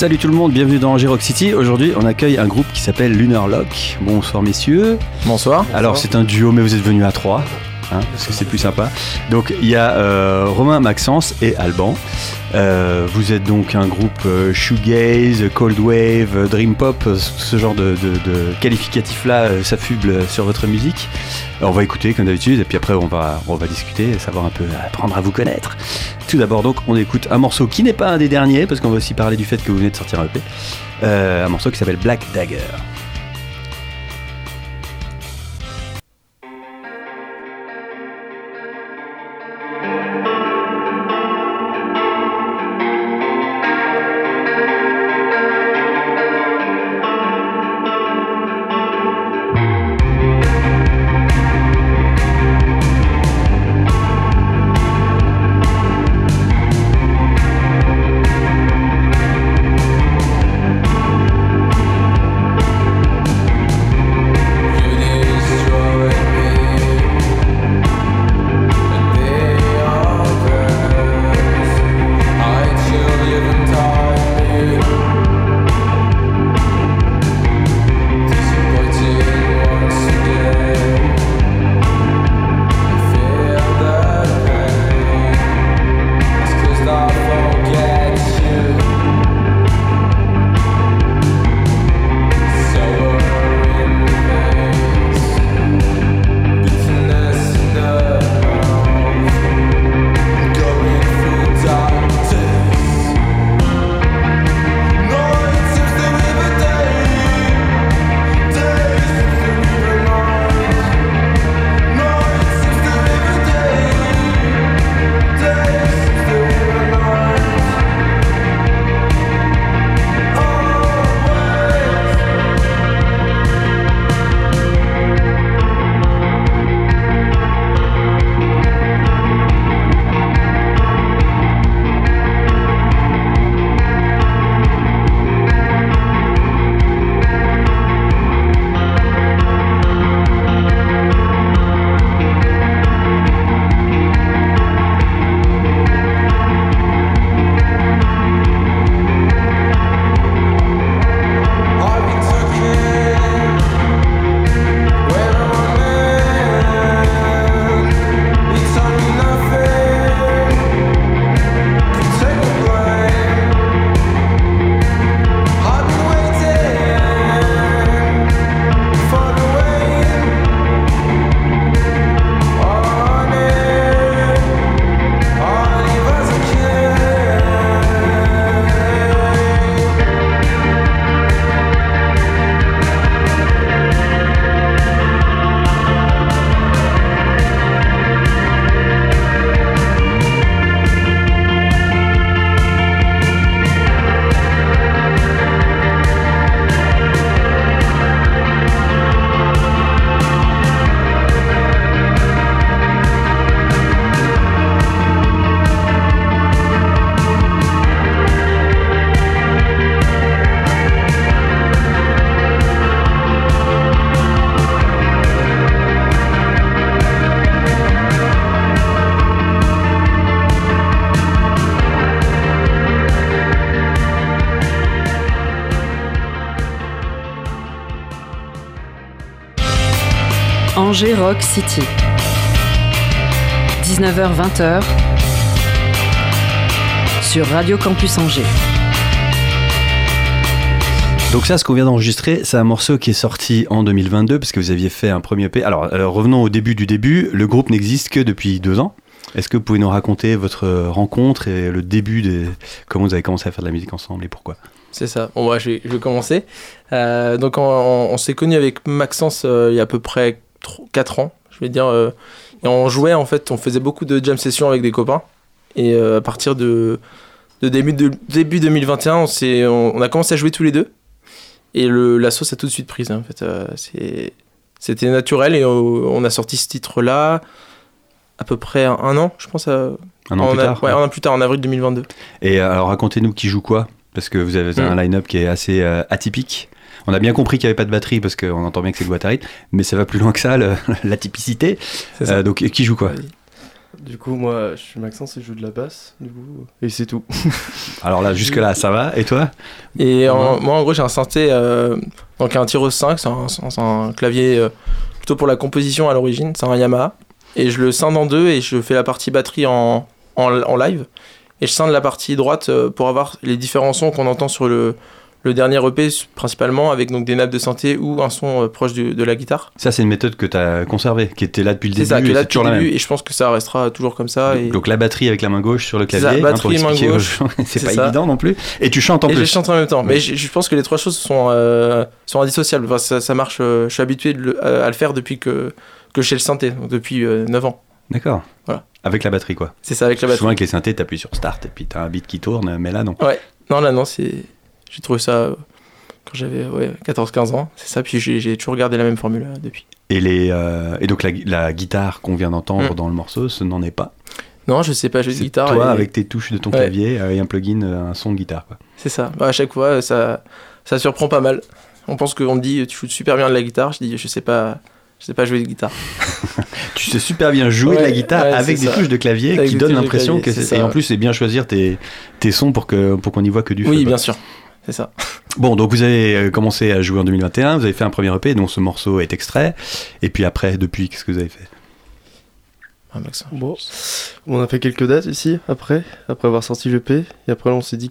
Salut tout le monde, bienvenue dans Rock City. Aujourd'hui, on accueille un groupe qui s'appelle Lunar Lock. Bonsoir messieurs. Bonsoir. Alors, c'est un duo, mais vous êtes venus à trois. Hein, parce que c'est plus sympa. Donc il y a euh, Romain Maxence et Alban. Euh, vous êtes donc un groupe euh, shoegaze, cold wave, dream pop, euh, ce genre de, qualificatifs-là euh, s'affuble sur votre musique. On va écouter comme d'habitude et puis après on va, discuter, savoir un peu, apprendre à vous connaître. Tout d'abord donc on écoute un morceau qui n'est pas un des derniers parce qu'on va aussi parler du fait que vous venez de sortir un EP. Un morceau qui s'appelle Black Dagger. Angers Rock City. 19h-20h sur Radio Campus Angers. Donc ça, ce qu'on vient d'enregistrer, c'est un morceau qui est sorti en 2022 parce que vous aviez fait un premier EP. Alors, alors, revenons au début du début. Le groupe n'existe que depuis deux ans. Est-ce que vous pouvez nous raconter votre rencontre et le début de comment vous avez commencé à faire de la musique ensemble et pourquoi? C'est ça. Bon, moi, je vais, je vais commencer. Euh, donc, on, on- on s'est connu avec Maxence euh, il y a à peu près 4 ans, je vais dire. euh, et on jouait, en fait, on faisait beaucoup de jam sessions avec des copains. Et euh, à partir de, de début, de, début 2021, on, on, on a commencé à jouer tous les deux. Et le, la sauce a tout de suite prise. hein, en fait, Euh, c'est- c'était naturel et on a sorti ce titre-là à peu près un, un an, je pense. à- Un an en plus a- tard. ouais, un an plus tard, en avril 2022. Et alors racontez-nous qui joue quoi Parce que vous avez un Mm. line-up qui est assez atypique. On a bien compris qu'il n'y avait pas de batterie parce qu'on entend bien que c'est le boîte à rythme, mais ça va plus loin que ça, le-. C'est ça. Euh, donc qui joue quoi Du coup, moi, je suis Maxence et je joue de la basse, du coup, et c'est tout. Alors là, jusque-là, ça va. Et toi? Et en- Ouais. moi, en gros, j'ai un synthé, euh, donc un Tyros 5, c'est un, clavier euh, plutôt pour la composition à l'origine, c'est un Yamaha. Et je le scinde en deux et je fais la partie batterie en, en, en live. Et je scinde la partie droite euh, pour avoir les différents sons qu'on entend sur le, le dernier EP, principalement avec donc des nappes de synthé ou un son euh, proche de la guitare. Ça, c'est une méthode que tu as conservée, qui était là depuis le C'est début. ça, qui est et là c'est depuis le début et je pense que ça restera toujours comme ça. Et, Donc la batterie avec la main gauche sur le C'est clavier, ça, hein, batterie, main expliquer aux gauche. c'est C'est pas ça. évident non plus. Et tu chantes en et je plus. chante en même temps. Ouais. Mais je, je pense que les trois choses sont, euh, sont indissociables. Enfin, ça, ça marche. euh, je suis habitué de le- à, à le faire depuis que, que je fais le synthé, donc depuis euh, 9 ans. D'accord. Voilà. Avec la batterie, quoi. C'est ça avec la batterie. Souvent avec les synthés, t'appuies sur Start et puis t'as un beat qui tourne, mais là non. Non, là, non, c'est. J'ai trouvé ça euh, quand j'avais ouais, 14-15 ans. C'est ça. Puis j'ai toujours gardé la même formule euh, depuis. Et, les, euh, et donc la, la guitare qu'on vient d'entendre Mm. dans le morceau, ce n'en est pas? Non, je sais pas jouer de guitare. toi et- avec tes touches de ton Ouais. clavier et un plugin, un son de guitare. C'est ça. Bah, à chaque fois, ça, ça surprend pas mal. On pense qu'on me dit tu joues super bien de la guitare. Je dis je sais pas. Je sais pas jouer de guitare. Tu sais super bien jouer de la guitare ouais, avec des ça. touches de clavier Avec qui donnent l'impression que c'est. Et en plus, c'est bien choisir tes, tes sons pour que pour qu'on y voit que du feu. Oui, bien sûr. C'est ça. Bon, donc vous avez euh, commencé à jouer en 2021, vous avez fait un premier EP dont ce morceau est extrait. Et puis après, depuis, qu'est-ce que vous avez fait? Ah. Bon, on a fait quelques dates ici, après, après avoir sorti l'EP, et après on s'est dit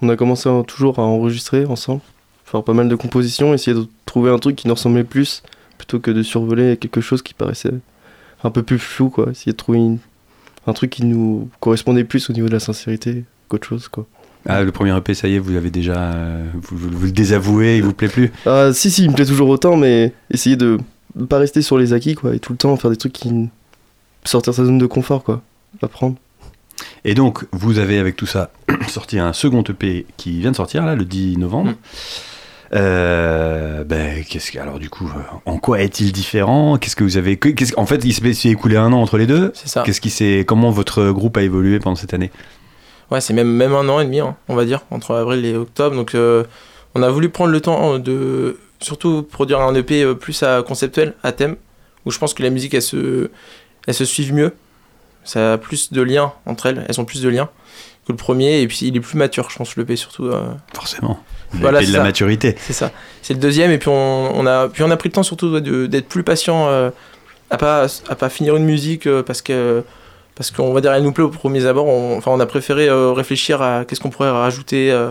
qu'on a commencé à- toujours à enregistrer ensemble, faire pas mal de compositions, essayer de trouver un truc qui nous ressemblait plus, plutôt que de survoler quelque chose qui paraissait un peu plus flou, quoi. Essayer de trouver une- un truc qui nous correspondait plus au niveau de la sincérité qu'autre chose, quoi. Ah, le premier EP, ça y est, vous avez déjà. euh, vous, vous- vous le désavouez, il vous plaît plus Ah, si, si, il me plaît toujours autant, mais essayer de ne pas rester sur les acquis, quoi, et tout le temps faire des trucs qui. sortir de sa zone de confort, quoi. Apprendre. Et donc, vous avez avec tout ça sorti un second EP qui vient de sortir, là, le 10 novembre. Mm. Euh, ben, qu'est-ce que, alors du coup, euh, en quoi est-il différent? Qu'est-ce que vous avez, en fait, il s'est s'est écoulé un an entre les deux. C'est ça. Qu'est-ce qui s'est, comment votre groupe a évolué pendant cette année? Ouais, c'est même, même un an et demi, hein, on va dire, entre avril et octobre. Donc, euh, on a voulu prendre le temps de surtout produire un EP euh, plus à conceptuel, à thème, où je pense que la musique, elle se, elle se suive mieux. Ça a plus de liens entre elles, elles ont plus de liens que le premier, et puis il est plus mature, je pense, l'EP surtout. euh, Forcément. Vous Voilà, avez de la ça. maturité. c'est ça. C'est le deuxième, et puis on, on a, puis on a pris le temps surtout d'être plus patient, euh, à pas, à pas finir une musique euh, parce que. Parce qu'on va dire, elle nous plaît au premier abord. On, a préféré euh, réfléchir à qu'est-ce qu'on pourrait rajouter. euh,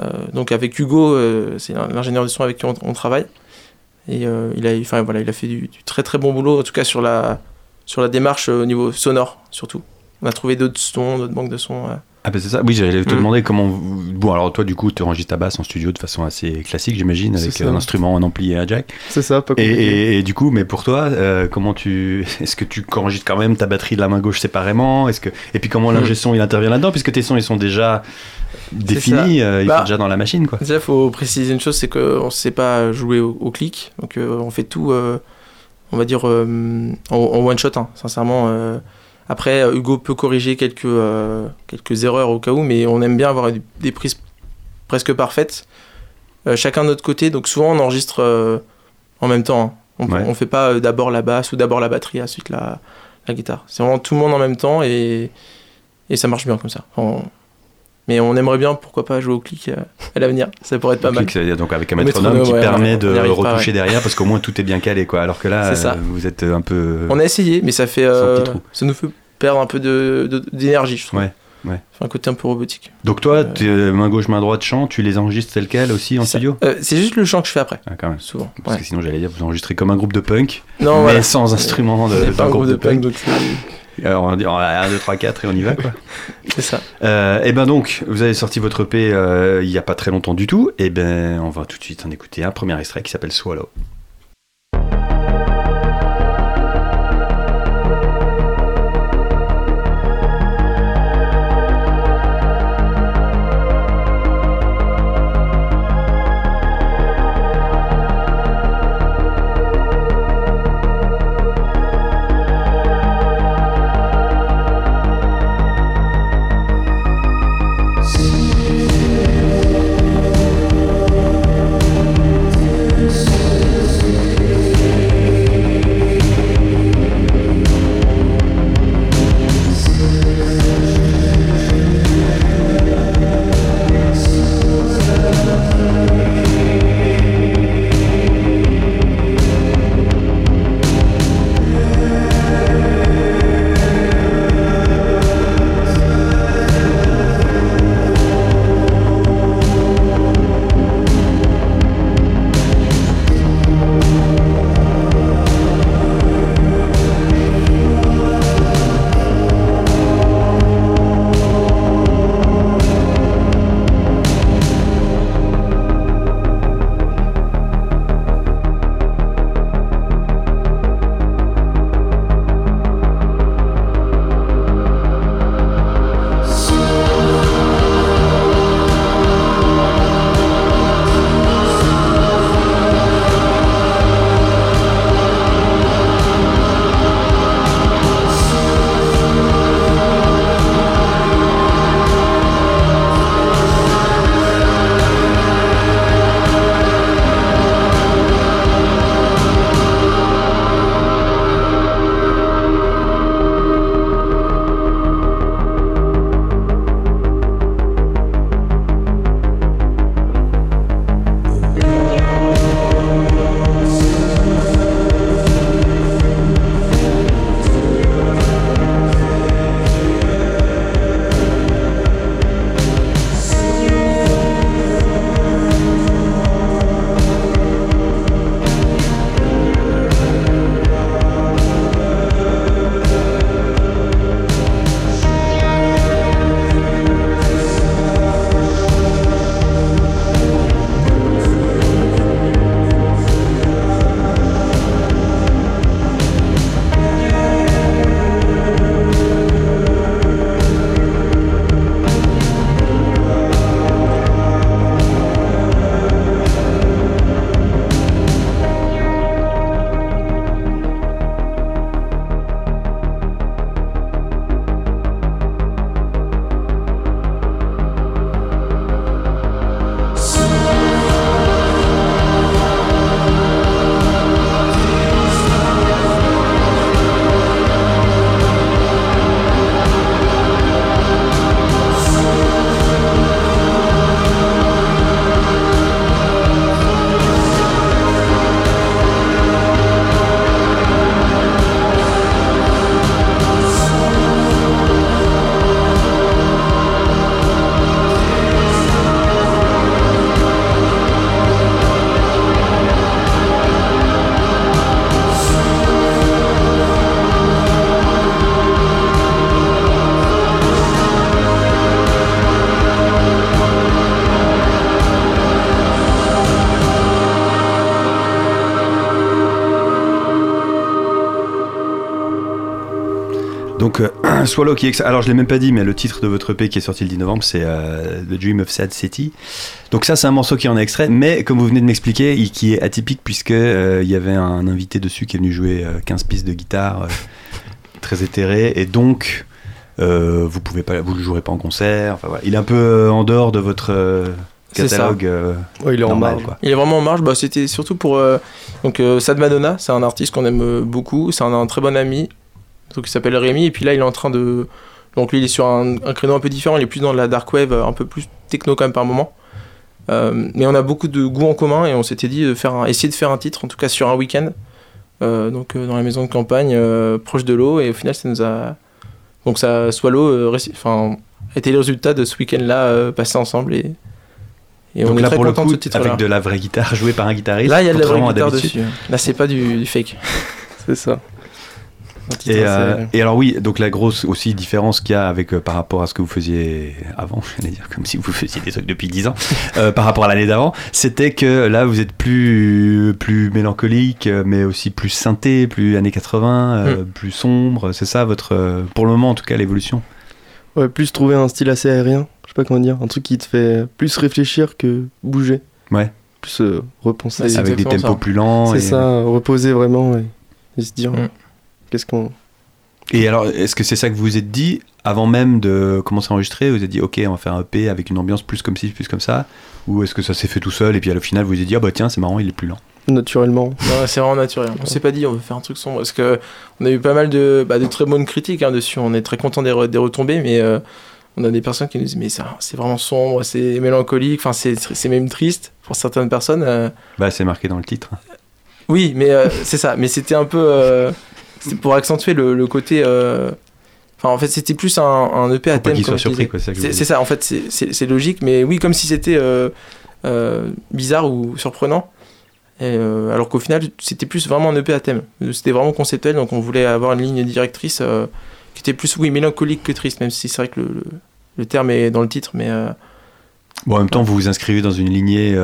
euh, donc avec Hugo, c'est l'in- l'ingénieur du son avec qui on, travaille. Et il, a, enfin, voilà, il a fait du, du très très bon boulot, en tout cas sur la, sur la démarche au niveau sonore surtout. On a trouvé d'autres sons, d'autres banques de sons. Euh. Ah ben c'est ça. Oui, j'allais te Mm. demander comment. Bon, alors toi, du coup, tu enregistres ta basse en studio de façon assez classique, j'imagine, avec ça. un instrument, un ampli et un jack. C'est ça, pas Et, et- et du coup, mais pour toi, euh, comment tu, est-ce que tu enregistres quand même ta batterie de la main gauche séparément? Est-ce que et puis comment l'ingé son il intervient là-dedans? Puisque tes sons ils sont déjà définis, euh, ils Bah, sont déjà dans la machine quoi. Déjà, il faut préciser une chose, c'est qu'on ne sait pas jouer au, au clic. Donc, euh, on fait tout, euh, on va dire, euh, en, en one shot, hein, sincèrement. Après, euh, Hugo peut corriger quelques, euh, quelques erreurs au cas où, mais on aime bien avoir des, prises presque parfaites. Euh, chacun de notre côté, donc souvent on enregistre euh, en même temps. hein. On Ouais. ne fait pas d'abord la basse ou d'abord la batterie, ensuite la, la guitare. C'est vraiment tout le monde en même temps et, et ça marche bien comme ça. On- Mais on aimerait bien, pourquoi pas, jouer au clic euh, à l'avenir. Ça pourrait être pas mal. clic, c'est-à-dire donc avec un métronome métronome, qui ouais, permet de pas, retoucher derrière parce qu'au moins tout est bien calé quoi. Alors que là, euh, vous êtes un peu. On a essayé, mais ça fait. Euh, ça nous fait perdre un peu de- de- d'énergie, je trouve. Ouais, ouais. Un côté un peu robotique. Donc toi, Euh, euh, main gauche, main droite, chant, tu les enregistres tel quel aussi en Ça- studio Euh, c'est juste le chant que je fais après, ah, quand même. souvent. Parce Ouais. que sinon j'allais dire vous enregistrez comme un groupe de punk, Non, mais voilà. sans instrument de, pas un groupe de punk, punk. Alors on va dire 1, 2, 3, 4 et on y va quoi. c'est ça. Euh, et ben donc, vous avez sorti votre EP euh, il y a pas très longtemps du tout. Et ben, on va tout de suite en écouter un premier extrait qui s'appelle. Swallow Swallow qui est... Alors je l'ai même pas dit, mais le titre de votre EP qui est sorti le 10 novembre, c'est euh, The Dream of Sad City. Donc ça, c'est un morceau qui en est extrait, mais comme vous venez de m'expliquer, il- qui est atypique puisque euh, il y avait un invité dessus qui est venu jouer euh, 15 pistes de guitare euh, très éthéré, et donc euh, vous pouvez pas, vous le jouerez pas en concert. Enfin, voilà. Il est un peu euh, en dehors de votre euh, C'est ça. catalogue. euh, Ouais, il est en marge. quoi. Il est vraiment en marge. Bah, c'était surtout pour euh, donc euh, Sad Madonna. C'est un artiste qu'on aime beaucoup. C'est un, un très bon ami. Donc il s'appelle Rémi. Et puis là, il est en train de donc lui, il est sur un, un créneau un peu différent. Il est plus dans la dark wave, un peu plus techno quand même par moment. Euh, mais on a beaucoup de goûts en commun et on s'était dit de faire un- essayer de faire un titre, en tout cas sur un week-end. Euh, donc euh, dans la maison de campagne, proche de l'eau. Et au final, ça nous a donc ça Swallow, enfin, a été le résultat de ce week-end-là passé ensemble et, et on donc est là, très pour le coup, de ce titre-là. avec de la vraie guitare jouée par un guitariste. Là, il y a de la vraie guitare dessus. Là, c'est pas du, du fake. C'est ça. Et, assez- euh, et alors oui, donc la grosse aussi différence qu'il y a avec euh, par rapport à ce que vous faisiez avant, j'allais dire comme si vous faisiez des trucs depuis 10 ans, euh, par rapport à l'année d'avant, c'était que là vous êtes plus plus mélancolique, mais aussi plus synthé, plus années 80, euh, plus sombre. C'est ça votre, euh, pour le moment en tout cas l'évolution? Ouais, plus trouver un style assez aérien. Je sais pas comment dire. Un truc qui te fait plus réfléchir que bouger. Ouais. Plus euh, repenser. Ouais, c'est avec des tempos ça. plus lents. C'est et- ça, reposer vraiment et, et se dire Mm. Qu'est-ce qu'on. Et alors, est-ce que c'est ça que vous vous êtes dit avant même de commencer à enregistrer Vous vous êtes dit, ok, on va faire un EP avec une ambiance plus comme ci, plus comme ça Ou est-ce que ça s'est fait tout seul et puis à le final vous vous êtes dit, ah bah tiens, c'est marrant, il est plus lent Naturellement. Non, c'est vraiment naturel. On s'est pas dit on veut faire un truc sombre parce que on a eu pas mal de, bah, de très bonnes critiques hein, dessus. On est très content des, re- des retombées, mais euh, on a des personnes qui nous disent mais ça c'est vraiment sombre, c'est mélancolique, enfin c'est c'est même triste pour certaines personnes. euh. Bah, c'est marqué dans le titre. Oui, mais euh, c'est ça. Mais c'était un peu euh, c'était pour accentuer le, le côté. euh, Enfin en fait c'était plus un, un EP à Faut thème. qu'il comme soit je surpris, disais. quoi. C'est ça ça, en fait, c'est- logique, mais oui, comme si c'était euh, euh, bizarre ou surprenant. Et, alors qu'au final, c'était plus vraiment un EP à thème. C'était vraiment conceptuel, donc on voulait avoir une ligne directrice qui était plus, oui, mélancolique que triste, même si c'est vrai que le, le- le terme est dans le titre, mais Bon, en même temps, vous vous inscrivez dans une lignée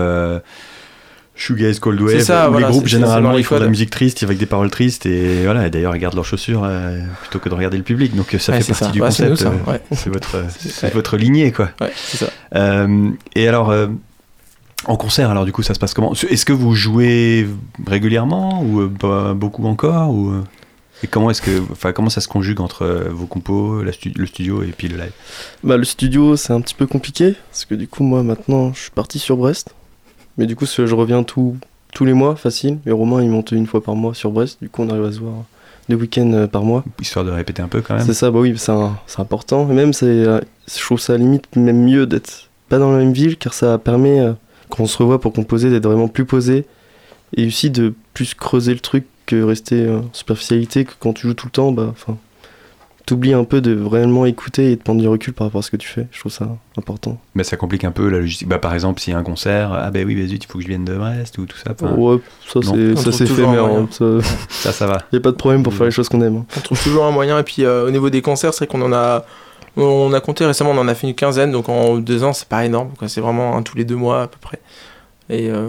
shoegaze, cold wave, ça, voilà, les groupes généralement ils font de la musique triste avec des paroles tristes et voilà. Et d'ailleurs, ils gardent leurs chaussures euh, plutôt que de regarder le public. Donc ça ouais, fait partie ça. du Ouais, c'est concept. euh, Ouais, C'est votre, votre lignée, quoi. ouais, c'est ça. Euh, et alors, euh, en concert, alors du coup, ça se passe comment? Est-ce que vous jouez régulièrement ou pas beaucoup encore ou, Et comment est-ce que, enfin, comment ça se conjugue entre vos compos, la stu- le studio et puis le live? Bah, le studio, c'est un petit peu compliqué. Parce que du coup, moi, maintenant, je suis parti sur Brest. Mais du coup, je reviens tout, tous les mois, facile. Et Romain, il monte une fois par mois sur Brest. Du coup, on arrive à se voir deux week-ends euh, par mois. Histoire de répéter un peu quand même. C'est ça, bah oui, c'est important. Et même, c'est, euh, je trouve ça limite même mieux d'être pas dans la même ville, car ça permet, euh, quand on se revoit pour composer, d'être vraiment plus posé. Et aussi de plus creuser le truc que rester euh, en superficialité, que quand tu joues tout le temps, bah, enfin, t'oublies un peu de vraiment écouter et de prendre du recul par rapport à ce que tu fais. Je trouve ça important. Mais ça complique un peu la logistique. Bah, par exemple, s'il y a un concert, ah ben oui, bah zut, il faut que je vienne de Brest ou tout ça. Enfin, ouais, ça c'est, fait, mais hein, ça, Ça, ça va. y a pas de problème pour faire les choses qu'on aime. hein. On trouve toujours un moyen. Et puis euh, au niveau des concerts, c'est vrai qu'on en a, on a compté récemment, on en a fait une quinzaine, donc en deux ans, c'est pas énorme. C'est vraiment un tous les deux mois à peu près. Et euh,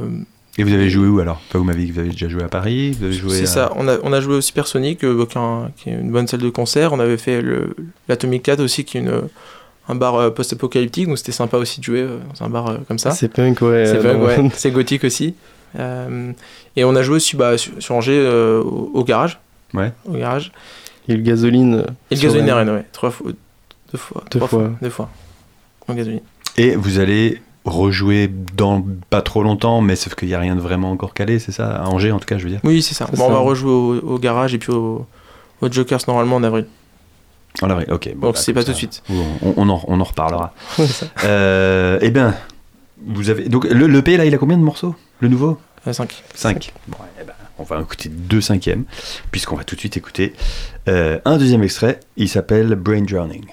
Et vous avez joué où alors? Enfin, Vous m'avez dit que vous avez déjà joué à Paris. Vous avez joué c'est à- ça. On a, on a joué au Supersonic, euh, qui, est un- qui est une bonne salle de concert. On avait fait le- l'Atomic Cat aussi, qui est une, un bar euh, post-apocalyptique, donc c'était sympa aussi de jouer euh, dans un bar euh, comme ça. C'est punk, ouais. C'est punk, ouais. C'est gothique aussi. Euh, et on a joué aussi bah, sur, sur Angers euh, au, au garage. Ouais. Au garage. Et le gasoline. Et le sur gasoline Arena, ouais. Trois fois. Deux fois. Deux trois fois. Deux fois. En gasoline. Et vous allez rejouer dans pas trop longtemps, mais sauf qu'il n'y a rien de vraiment encore calé, c'est ça À Angers en tout cas, je veux dire. Oui, c'est ça. On va rejouer au, au garage et puis au, au Jokers normalement en avril. En avril, ok. bon, Donc bah, c'est pas tout de suite. On, on en, on en reparlera. Ça. Euh, eh bien, vous avez. Donc, le, le P, là, il a combien de morceaux Le nouveau? Euh, cinq. 5. Bon, eh ben, on va écouter deux cinquièmes, puisqu'on va tout de suite écouter euh, un deuxième extrait. Il s'appelle Brain Drowning.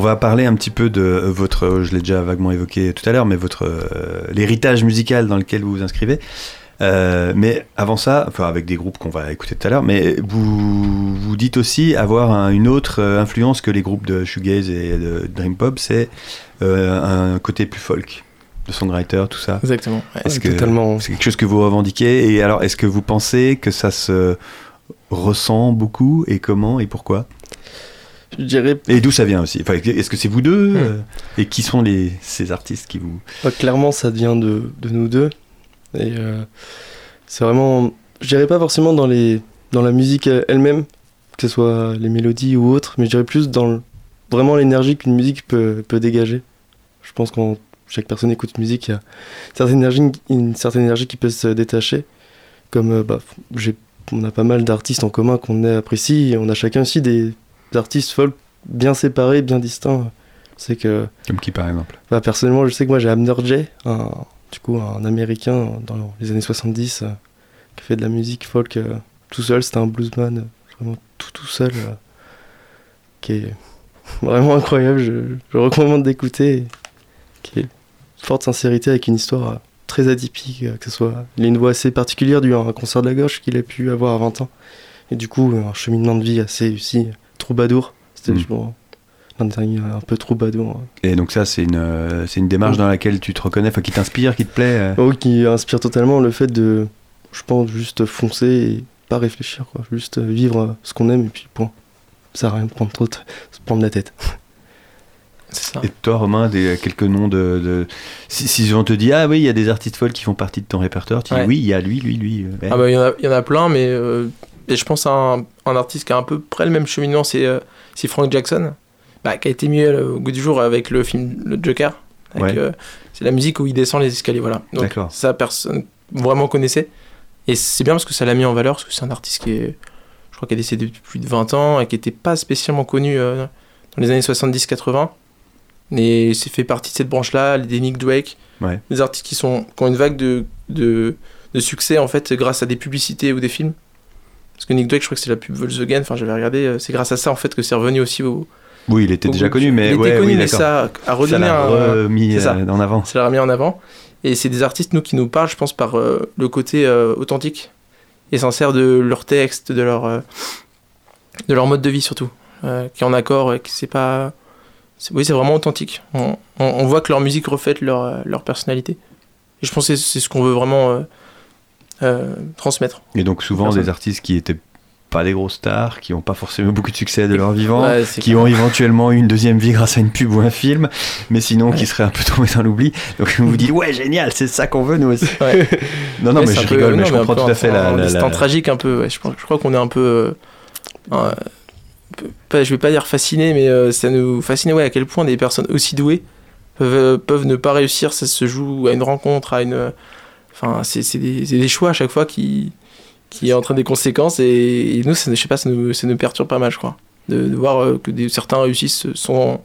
On va parler un petit peu de votre, je l'ai déjà vaguement évoqué tout à l'heure, mais votre euh, l'héritage musical dans lequel vous vous inscrivez. Euh, mais avant ça, enfin avec des groupes qu'on va écouter tout à l'heure, mais vous vous dites aussi avoir un- une autre euh, influence que les groupes de shoegaze et de dream pop, c'est euh, un côté plus folk, de songwriter, tout ça. Exactement. ouais. Est-ce que Totalement. c'est quelque chose que vous revendiquez Et alors, est-ce que vous pensez que ça se ressent beaucoup et comment et pourquoi? Je dirais Et d'où ça vient aussi? Enfin, Est-ce que c'est vous deux Hmm. euh, Et qui sont les, ces artistes qui vous... pas clairement ça vient de, de nous deux. Et euh, c'est vraiment. Je dirais pas forcément dans, les, dans la musique elle-même, que ce soit les mélodies ou autres, mais je dirais plus dans le- vraiment l'énergie qu'une musique peut, peut dégager. Je pense quand chaque personne écoute musique, il y a une certaine énergie, une certaine énergie qui peut se détacher. Comme euh, bah, j'ai, on a pas mal d'artistes en commun qu'on apprécie, et on a chacun aussi des artistes folk bien séparés, bien distincts. C'est que Comme qui, par exemple? bah, personnellement, je sais que moi j'ai Abner Jay, un, du coup un américain dans les années 70 euh, qui fait de la musique folk euh, tout seul. C'était un bluesman euh, vraiment tout tout seul qui est vraiment incroyable. Je, je recommande d'écouter. Qui est forte sincérité avec une histoire très atypique, que ce soit. Il a une voix assez particulière dû à un concert de la gauche qu'il a pu avoir à 20 ans. Et du coup, un cheminement de vie assez réussi, troubadour. C'était Mm. je pense, un dernier un peu troubadour. hein. Et donc ça, c'est une, euh, c'est une démarche dans laquelle tu te reconnais, enfin, qui t'inspire, qui te plaît euh Oh, qui inspire totalement le fait de, je pense, juste foncer et pas réfléchir, quoi. Juste vivre ce qu'on aime et puis point. Ça à rien de prendre trop de- se prendre la tête. Ça. Et toi, Romain, des, quelques noms de... de- Si, si on te dit, ah oui, il y a des artistes folk qui font partie de ton répertoire, tu dis, oui, il y a lui, lui, lui. euh, ouais. Ah bah il y, en a- il y en a plein, mais euh, et je pense à un, un artiste qui a à peu près le même cheminement, c'est euh, Frank Jackson, bah, qui a été mis euh, au goût du jour avec le film Le Joker. Ouais. euh, c'est la musique où il descend les escaliers, voilà. Donc ça, personne vraiment connaissait. Et c'est bien parce que ça l'a mis en valeur, parce que c'est un artiste qui est, je crois, qui est décédé depuis plus de 20 ans et qui n'était pas spécialement connu euh, dans les années 70-80. Et c'est fait partie de cette branche-là, des Nick Drake, Ouais. des artistes qui, sont, qui ont une vague de, de, de succès en fait grâce à des publicités ou des films. Parce que Nick Drake, je crois que c'est la pub Volkswagen, enfin j'avais regardé, euh, c'est grâce à ça en fait que c'est revenu aussi au. Oui, il était au déjà connu, mais Il était ouais, connu, oui, mais d'accord. ça a Ça redonné l'a un. remis ça. euh, en avant. Ça l'a remis en avant. Et c'est des artistes, nous, qui nous parlent, je pense, par euh, le côté euh, authentique et sincère de leur texte, de leur, euh, de leur mode de vie surtout. Qui est en accord, et qui c'est pas. Oui, c'est vraiment authentique. On, on- on voit que leur musique reflète leur, leur personnalité. Et je pense que c'est ce qu'on veut vraiment euh, transmettre. Et donc souvent des artistes qui étaient pas des grosses stars, qui n'ont pas forcément beaucoup de succès de leur vivant, Ouais, qui ont éventuellement eu une deuxième vie grâce à une pub ou un film, mais sinon qui seraient un peu tombés dans l'oubli. Donc vous vous dites ouais génial, c'est ça qu'on veut nous aussi. Ouais. Non non mais je peu- rigole, non, mais je comprends tout à fait la. un la- la- tragique un peu. Je, pense- je crois qu'on est un peu. euh, pas, je vais pas dire fasciné, mais euh, ça nous fascine ouais, à quel point des personnes aussi douées peuvent, euh, peuvent ne pas réussir. Ça se joue à une rencontre, à une. Euh, Enfin, c'est des, choix à chaque fois qui, qui entraînent des conséquences. Et, et nous, ça, je sais pas, ça nous, ça nous perturbe pas mal, je crois. De, de voir euh, que des, certains réussissent sans,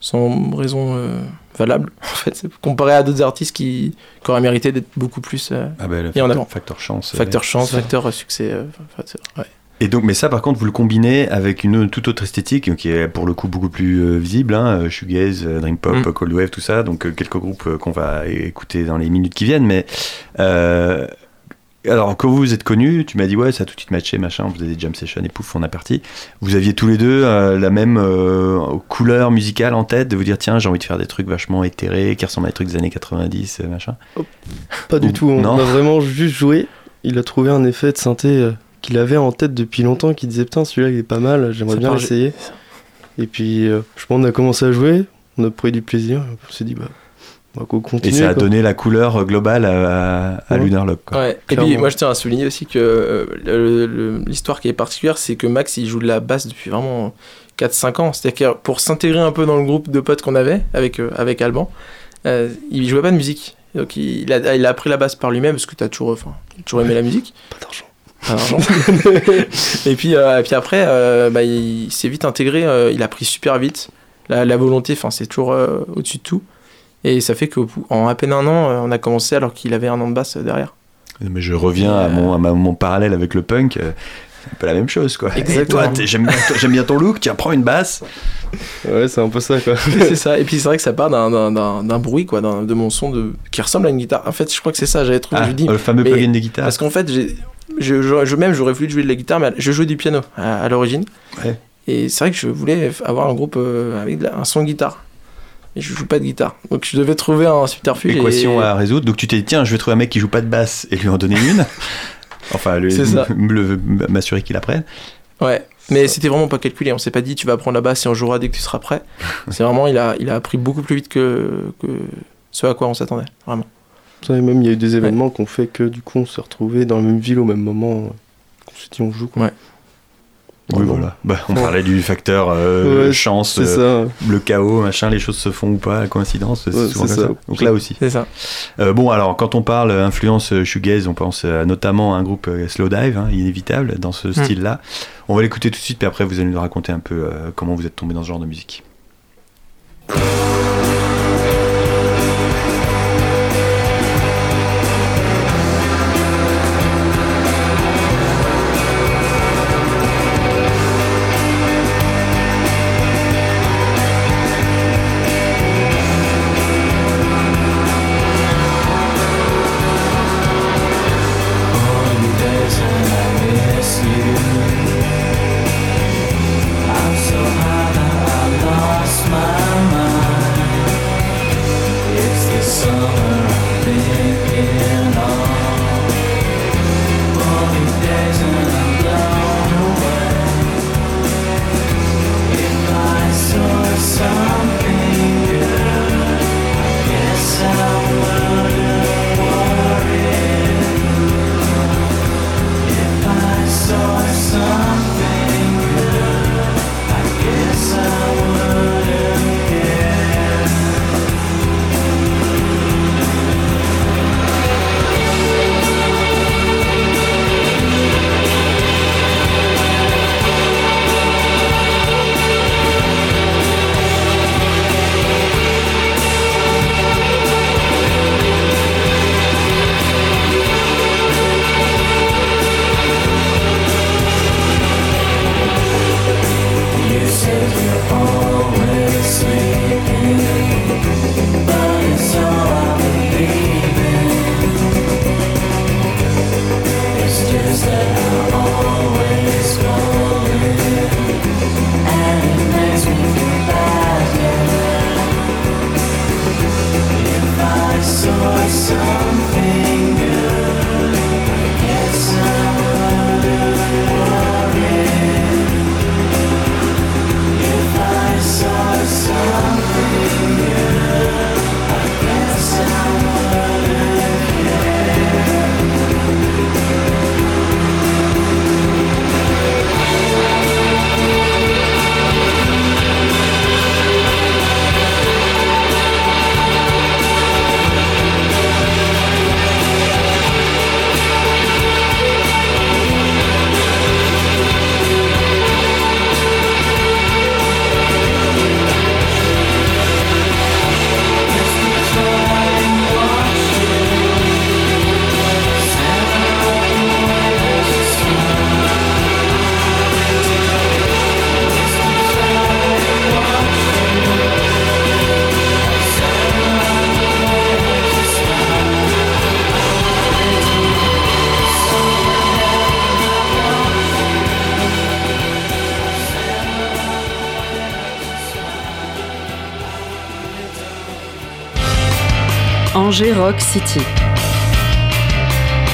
sans raison euh, valable, en fait, comparé à d'autres artistes qui, qui auraient mérité d'être beaucoup plus. euh, Ah ben, le Et en facteur, avant. facteur chance. euh, Facteur chance, ça. facteur euh, succès. euh, facteur- ouais. Et donc, mais ça, par contre, vous le combinez avec une toute autre esthétique qui est pour le coup beaucoup plus euh, visible, hein, euh, shoegaze, euh, dream pop, Mm. cold wave, tout ça. Donc quelques groupes qu'on va écouter dans les minutes qui viennent. Mais euh, alors, quand vous êtes connus, tu m'as dit ouais, ça a tout de suite matché, machin. On faisait des jam sessions et pouf, on a parti. Vous aviez tous les deux euh, la même euh, couleur musicale en tête, de vous dire tiens, j'ai envie de faire des trucs vachement éthérés, qui ressemblent à des trucs des années 90, euh, machin. Pas du Ou- tout, on non. a vraiment juste joué. Il a trouvé un effet de synthé euh, qu'il avait en tête depuis longtemps, qu'il disait putain celui-là il est pas mal, j'aimerais bien l'essayer. Et puis euh, je pense qu'on a commencé à jouer, on a pris du plaisir, on s'est dit bah on va co- Et ça a quoi. donné la couleur globale à, à, à Ouais. Lunar Lock. quoi. Ouais. Et puis moi je tiens à souligner aussi que euh, l'histoire qui est particulière, c'est que Max il joue de la basse depuis vraiment 4-5 ans. C'est-à-dire que pour s'intégrer un peu dans le groupe de potes qu'on avait avec, euh, avec Alban, euh, il jouait pas de musique. Donc il a, il a appris la basse par lui-même parce que t'as toujours, enfin, toujours aimé la musique. Pas d'argent. D'argent. et puis, euh, et puis après, euh, bah, il s'est vite intégré, euh, il a pris super vite. La, la volonté, enfin, c'est toujours euh, au-dessus de tout. Et ça fait qu'en à peine un an, euh, on a commencé alors qu'il avait un an de basse euh, derrière. Mais je reviens à mon, à ma- mon parallèle avec le punk. Euh, un peu la même chose quoi. Et Exactement. toi, j'aime bien, ton look, tiens, prends une basse. Ouais, c'est un peu ça quoi. c'est ça. Et puis c'est vrai que ça part d'un- d'un- d'un d'un bruit, quoi, de mon son de... qui ressemble à une guitare. En fait, je crois que c'est ça, j'avais trouvé. Ah, je lui dis, le fameux mais- plugin des guitares. Parce qu'en fait, j'ai- je, même j'aurais voulu jouer de la guitare, mais je jouais du piano à, à l'origine. Ouais. Et c'est vrai que je voulais avoir un groupe euh, avec un son de guitare. Et je joue pas de guitare. Donc je devais trouver un subterfuge. Équation et... à résoudre. Donc tu t'es dit, tiens, je vais trouver un mec qui joue pas de basse et lui en donner une. enfin, lui, m'assurer qu'il apprenne. Ouais. Mais c'était vraiment pas calculé. On s'est pas dit tu vas prendre la basse et on jouera dès que tu seras prêt. c'est vraiment, il a, il a appris beaucoup plus vite que, que ce à quoi on s'attendait. Vraiment. Et même il y a eu des événements qui ont fait que du coup on s'est retrouvés dans la même ville au même moment. euh, qu'on s'est dit on joue quoi. Ouais. Oui, voilà. Bah, on Ouais. parlait du facteur euh, Ouais, chance, euh, ça. le chaos, machin, les choses se font ou pas, la coïncidence, c'est Ouais, souvent comme ça. ça. Donc là aussi. C'est ça. Euh, bon, alors, quand on parle influence shoegaze, on pense notamment à un groupe euh, Slowdive, hein, inévitable, dans ce style-là. On va l'écouter tout de suite, puis après, vous allez nous raconter un peu euh, comment vous êtes tombé dans ce genre de musique. Rock City.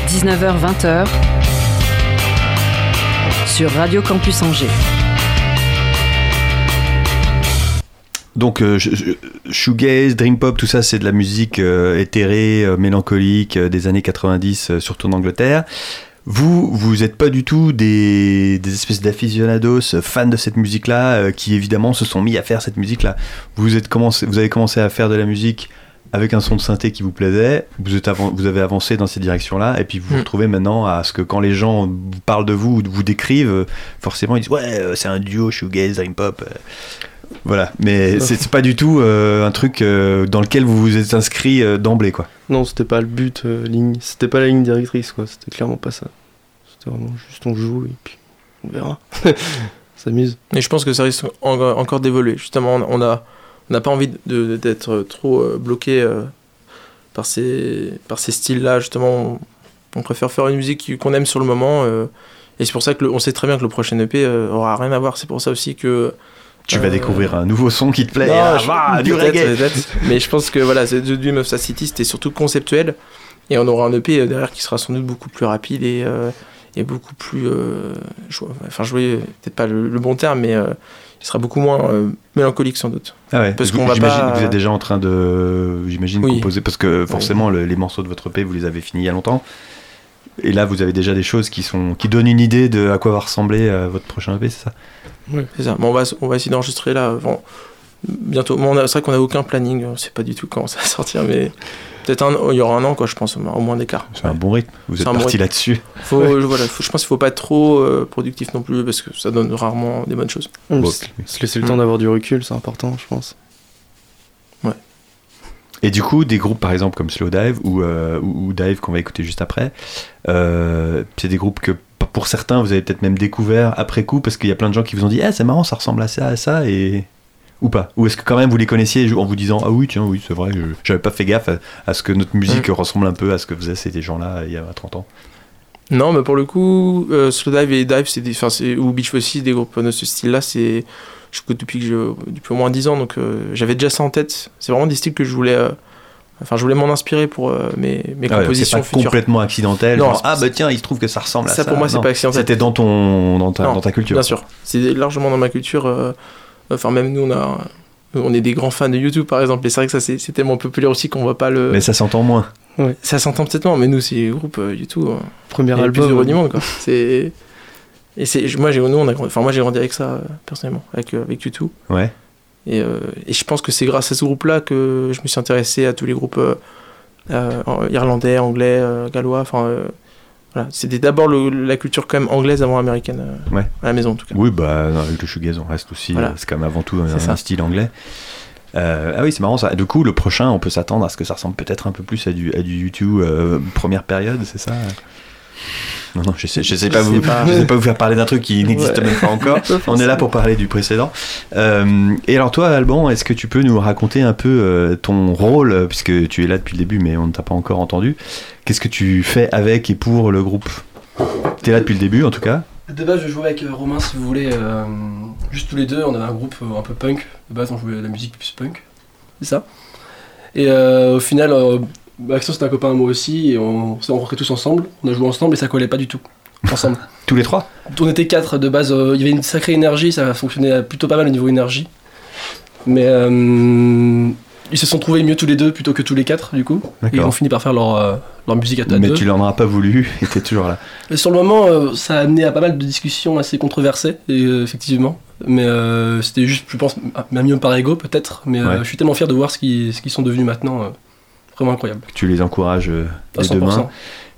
19h-20h sur Radio Campus Angers. Donc, euh, shoegaze, dream pop, tout ça, c'est de la musique euh, éthérée, euh, mélancolique euh, des années 90, euh, surtout en Angleterre. Vous, vous n'êtes pas du tout des, espèces d'aficionados fans de cette musique-là, qui évidemment se sont mis à faire cette musique-là. Vous, vous avez commencé à faire de la musique avec un son de synthé qui vous plaisait, vous, êtes vous avez avancé dans cette direction-là, et puis vous vous Mm. retrouvez maintenant à ce que quand les gens vous parlent de vous ou vous décrivent, forcément ils disent Ouais, euh, c'est un duo shoegaze, dream pop. euh. Voilà, mais c'est pas du tout euh, un truc euh, dans lequel vous vous êtes inscrit euh, d'emblée, quoi. Non, c'était pas le but, euh, ligne. C'était pas la ligne directrice quoi. C'était clairement pas ça. C'était vraiment juste on joue et puis on verra. S'amuse. Et je pense que ça risque en- encore d'évoluer. Justement, on on a on n'a pas envie de- d'être trop euh, bloqué euh, par ces, par ces styles-là. Justement, on, préfère faire une musique qu'on aime sur le moment. euh, et c'est pour ça que le- on sait très bien que le prochain EP aura rien à voir. C'est pour ça aussi que Tu vas découvrir un nouveau son qui te plaît. Non, ah, je- bah, du reggae. peut-être. Mais je pense que voilà, The Dream of Sa City, c'était surtout conceptuel. Et on aura un EP derrière qui sera sans doute beaucoup plus rapide et, euh, et beaucoup plus. euh, enfin, jouer, peut-être pas le, le bon terme, mais euh, il sera beaucoup moins euh, mélancolique sans doute. Ah ouais, Parce qu'on va j'imagine pas- que vous êtes déjà en train de, j'imagine, Oui. composer, parce que forcément le- les morceaux de votre EP, vous les avez finis il y a longtemps. Et là, vous avez déjà des choses qui sont, qui donnent une idée de à quoi va ressembler euh, votre prochain EP, c'est ça? C'est ça. Bon, on, va, on va essayer d'enregistrer là avant. Bientôt. Bon, on a- c'est vrai qu'on n'a aucun planning, on sait pas du tout quand ça va sortir, mais peut-être un, il y aura un an, quoi, je pense, au moins- d'écart. C'est un bon rythme. Vous êtes bon parti là-dessus. Faut, je, voilà, faut- je pense qu'il faut pas être trop euh, productif non plus parce que ça donne rarement des bonnes choses. Bon, se, se laisser le temps d'avoir du recul, c'est important, je pense. Et du coup, des groupes par exemple comme Slow Dive ou, euh, ou, Dive qu'on va écouter juste après, euh, c'est des groupes que pour certains vous avez peut-être même découvert après coup parce qu'il y a plein de gens qui vous ont dit ah c'est marrant ça ressemble à ça à ça et ou pas ou est-ce que quand même vous les connaissiez en vous disant ah oui tiens oui c'est vrai j'avais pas fait gaffe à, à ce que notre musique ressemble un peu à ce que faisaient ces gens-là il y a 30 ans Non, mais pour le coup, euh, Slowdive et Dive, c'est des, ou Beach aussi, des groupes de ce style-là, c'est, je écoute depuis que je, depuis au moins 10 ans, donc euh, j'avais déjà ça en tête. C'est vraiment des styles que je voulais, euh, enfin, je voulais m'en inspirer pour euh, mes, mes Ah ouais, c'est compositions pas futures. complètement accidentel Non, genre, ah bah tiens il se trouve que ça ressemble à ça Ça, pour moi, c'est pas accidentel. c'était dans ton dans ta, Non, dans ta culture Bien sûr, c'est largement dans ma culture. euh, Enfin, même nous, on a, on est des grands fans de YouTube, par exemple. Et c'est vrai que ça, c'est, tellement populaire aussi qu'on va pas le. mais ça s'entend moins Ça s'entend peut-être moins, mais nous, c'est le groupe euh, YouTube. euh, Premier il y a le plus album. heureux du monde, quoi. C'est. Et c'est, moi, j'ai, nous, on a, grandi- enfin, moi, j'ai grandi avec ça, euh, personnellement, avec, euh, avec YouTube. ouais Et, euh, et je pense que c'est grâce à ce groupe-là que je me suis intéressé à tous les groupes euh, euh, irlandais, anglais, euh, gallois. Enfin, euh, voilà. C'était d'abord la culture quand même anglaise avant américaine, euh, Ouais. à la maison en tout cas. Oui, bah, avec le shoegaze, on reste aussi. Voilà. euh, C'est quand même avant tout un, style anglais. Euh, ah oui, c'est marrant ça. Du coup, le prochain, on peut s'attendre à ce que ça ressemble peut-être un peu plus à du, à du YouTube euh, première période, c'est ça? Non, non, je sais, je sais Je pas, sais vous, pas. je sais pas vous faire parler d'un truc qui n'existe Ouais. même pas encore. On est là pour parler du précédent. Euh, et alors toi, Alban, est-ce que tu peux nous raconter un peu euh, ton rôle, euh, puisque tu es là depuis le début, mais on ne t'a pas encore entendu. Qu'est-ce que tu fais avec et pour le groupe? T'es là depuis le début, en tout cas? De base, je jouais avec Romain, si vous voulez, euh, juste tous les deux. On avait un groupe un peu punk. De base, on jouait de la musique plus punk. C'est ça? Et euh, au final, euh, Maxence c'était un copain à moi aussi. Et on s'est rencontrés tous ensemble. On a joué ensemble et ça collait pas du tout. Ensemble. Tous les trois on était quatre de base. euh, Il y avait une sacrée énergie. Ça fonctionnait plutôt pas mal au niveau énergie. Mais euh, ils se sont trouvés mieux tous les deux plutôt que tous les quatre, du coup. Et ils ont fini par faire leur, euh, leur musique à à Mais deux. tu leur en as pas voulu et t'es toujours là. Et sur le moment, euh, ça a amené à pas mal de discussions assez controversées, et, euh, effectivement. Mais c'était juste, je pense, même mieux par ego peut-être. Mais Ouais. je suis tellement fier de voir ce qu'ils ce qu'ils sont devenus maintenant. Vraiment incroyable. Tu les encourages 100%. deux mains.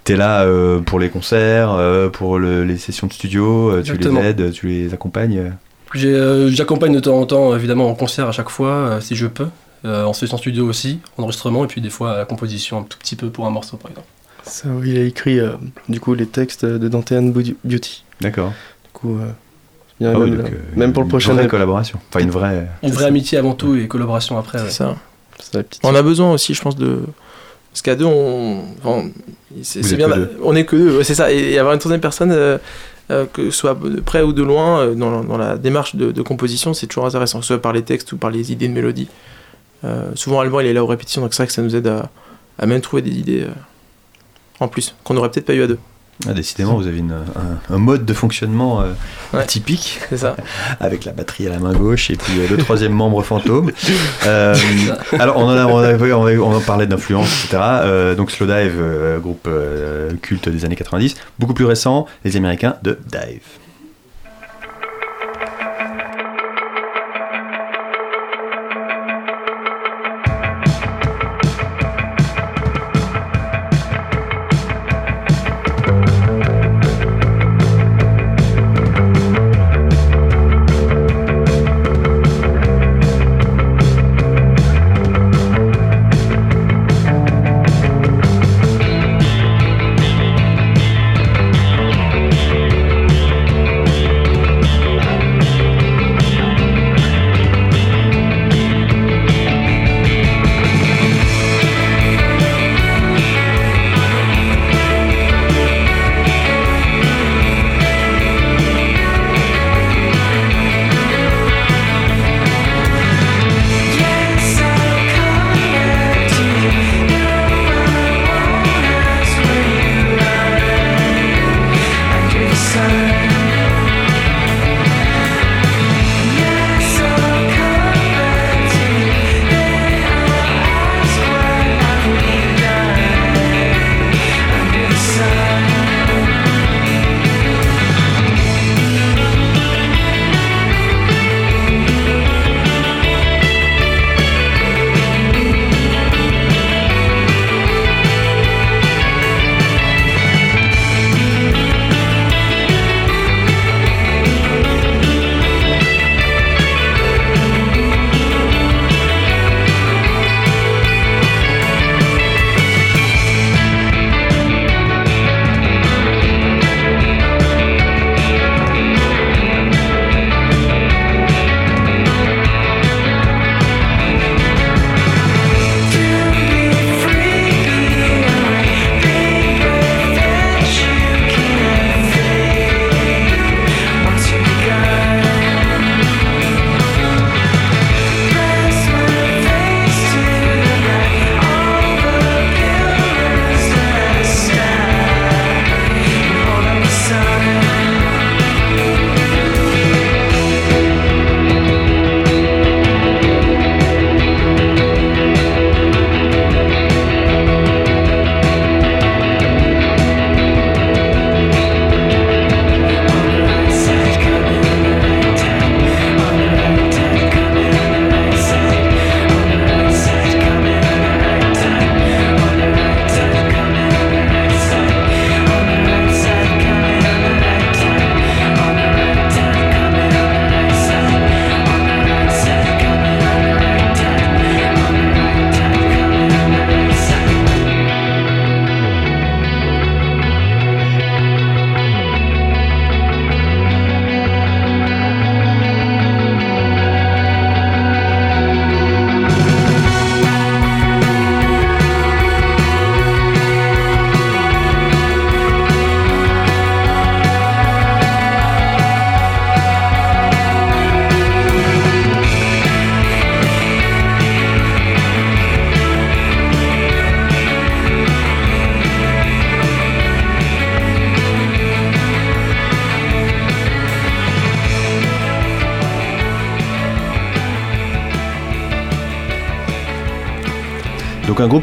T'es là euh, pour les concerts, euh, pour le- les sessions de studio, euh, tu Exactement. les aides, tu les accompagnes. J'accompagne de temps en temps, évidemment, en concert à chaque fois, euh, si je peux. Euh, en session studio aussi, en enregistrement, et puis des fois à la composition un tout petit peu pour un morceau par exemple. Ça, oui, il a écrit euh, du coup les textes de Dante and Beauty. D'accord. Du coup, euh, bien, Ah oui, même, donc, là. euh, même pour le une prochain vraie album. collaboration. Enfin, une vraie. Une vraie amitié avant tout et collaboration après. ouais. C'est ça. On a besoin aussi, je pense, de. Parce qu'à deux, on. enfin, c'est bien. deux. On est que deux, ouais, c'est ça. Et avoir une troisième personne, euh, euh, que ce soit de près ou de loin, euh, dans, la- dans la démarche de, de composition, c'est toujours intéressant, que ce soit par les textes ou par les idées de mélodie. Euh, souvent, Alban, il est là aux répétitions, donc c'est vrai que ça nous aide à, à même trouver des idées euh, en plus, qu'on n'aurait peut-être pas eu à deux. Ah, décidément, vous avez une- un, un mode de fonctionnement euh, Ouais. typique, C'est ça. avec la batterie à la main gauche et puis euh, le troisième membre fantôme. Euh, alors, on en, a, on, a- on a- on en parlait d'influence, etc. Donc, Slowdive, euh, groupe culte des années 90, beaucoup plus récent, les Américains de Dive.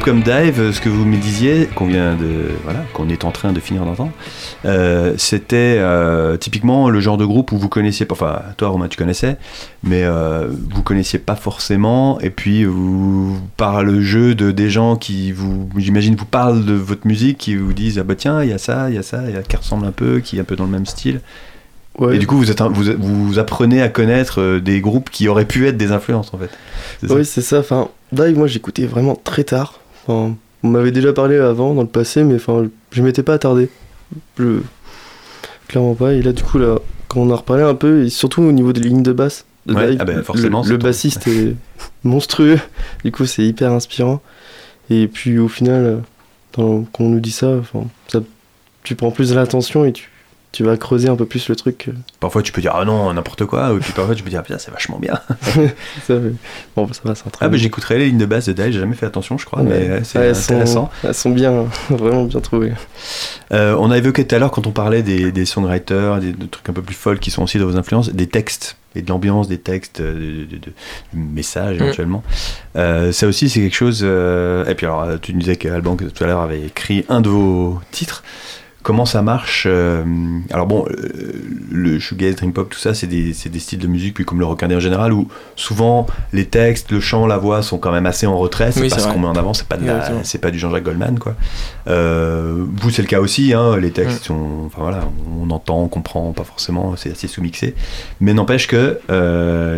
Comme Dive, ce que vous me disiez, qu'on vient de voilà, qu'on est en train de finir d'entendre, euh, c'était euh, typiquement le genre de groupe où vous connaissiez, enfin toi Romain tu connaissais, mais euh, vous connaissiez pas forcément, et puis vous par le jeu de des gens qui vous, j'imagine, vous parlent de votre musique, qui vous disent ah bah tiens il y a ça, il y a ça, il y a qui ressemble un peu, qui est un peu dans le même style. Ouais. Et du coup, vous, êtes un- vous, vous apprenez à connaître euh, des groupes qui auraient pu être des influences en fait. Oui, c'est ça. Enfin, Dive, moi, j'écoutais vraiment très tard. Enfin, on m'avait déjà parlé avant, dans le passé, mais enfin, je m'étais pas attardé. Je... Clairement pas. Et là, du coup, là, quand on a reparlé un peu, et surtout au niveau des lignes de basse, de Ouais, Dive, ah ben, le- forcément, bassiste est monstrueux. Du coup, c'est hyper inspirant. Et puis, au final, euh, quand on nous dit ça, ça tu prends plus l'attention et tu, tu vas creuser un peu plus le truc. Parfois, tu peux dire ah non, n'importe quoi, ou puis parfois, tu peux dire ah, putain, c'est vachement bien. ça, bon, ça va, c'est Ah, bah j'écouterai les lignes de base de Dive, j'ai jamais fait attention, je crois, Ouais. mais c'est Ouais, elles intéressant. Sont, elles sont bien, vraiment bien trouvées. Euh, on a évoqué tout à l'heure, quand on parlait des, des songwriters, des, de trucs un peu plus folles qui sont aussi dans vos influences, des textes et de l'ambiance des textes, euh, de, de- de- de messages Mm. éventuellement. Euh, ça aussi, c'est quelque chose. euh, Et puis, alors, tu nous disais qu'Alban, tout à l'heure, avait écrit un de vos titres. Comment ça marche euh, Alors bon, euh, le shoegaze, dream pop, tout ça, c'est des, styles de musique, puis comme le rock indé en général, où souvent les textes, le chant, la voix sont quand même assez en retrait. C'est Oui, pas ce qu'on met en avant, c'est pas, de la- Exactement. c'est pas du Jean-Jacques Goldman, quoi. Euh, vous, c'est le cas aussi, hein, les textes Mm. sont. Enfin voilà, on entend, on comprend, pas forcément, c'est assez sous-mixé. Mais n'empêche que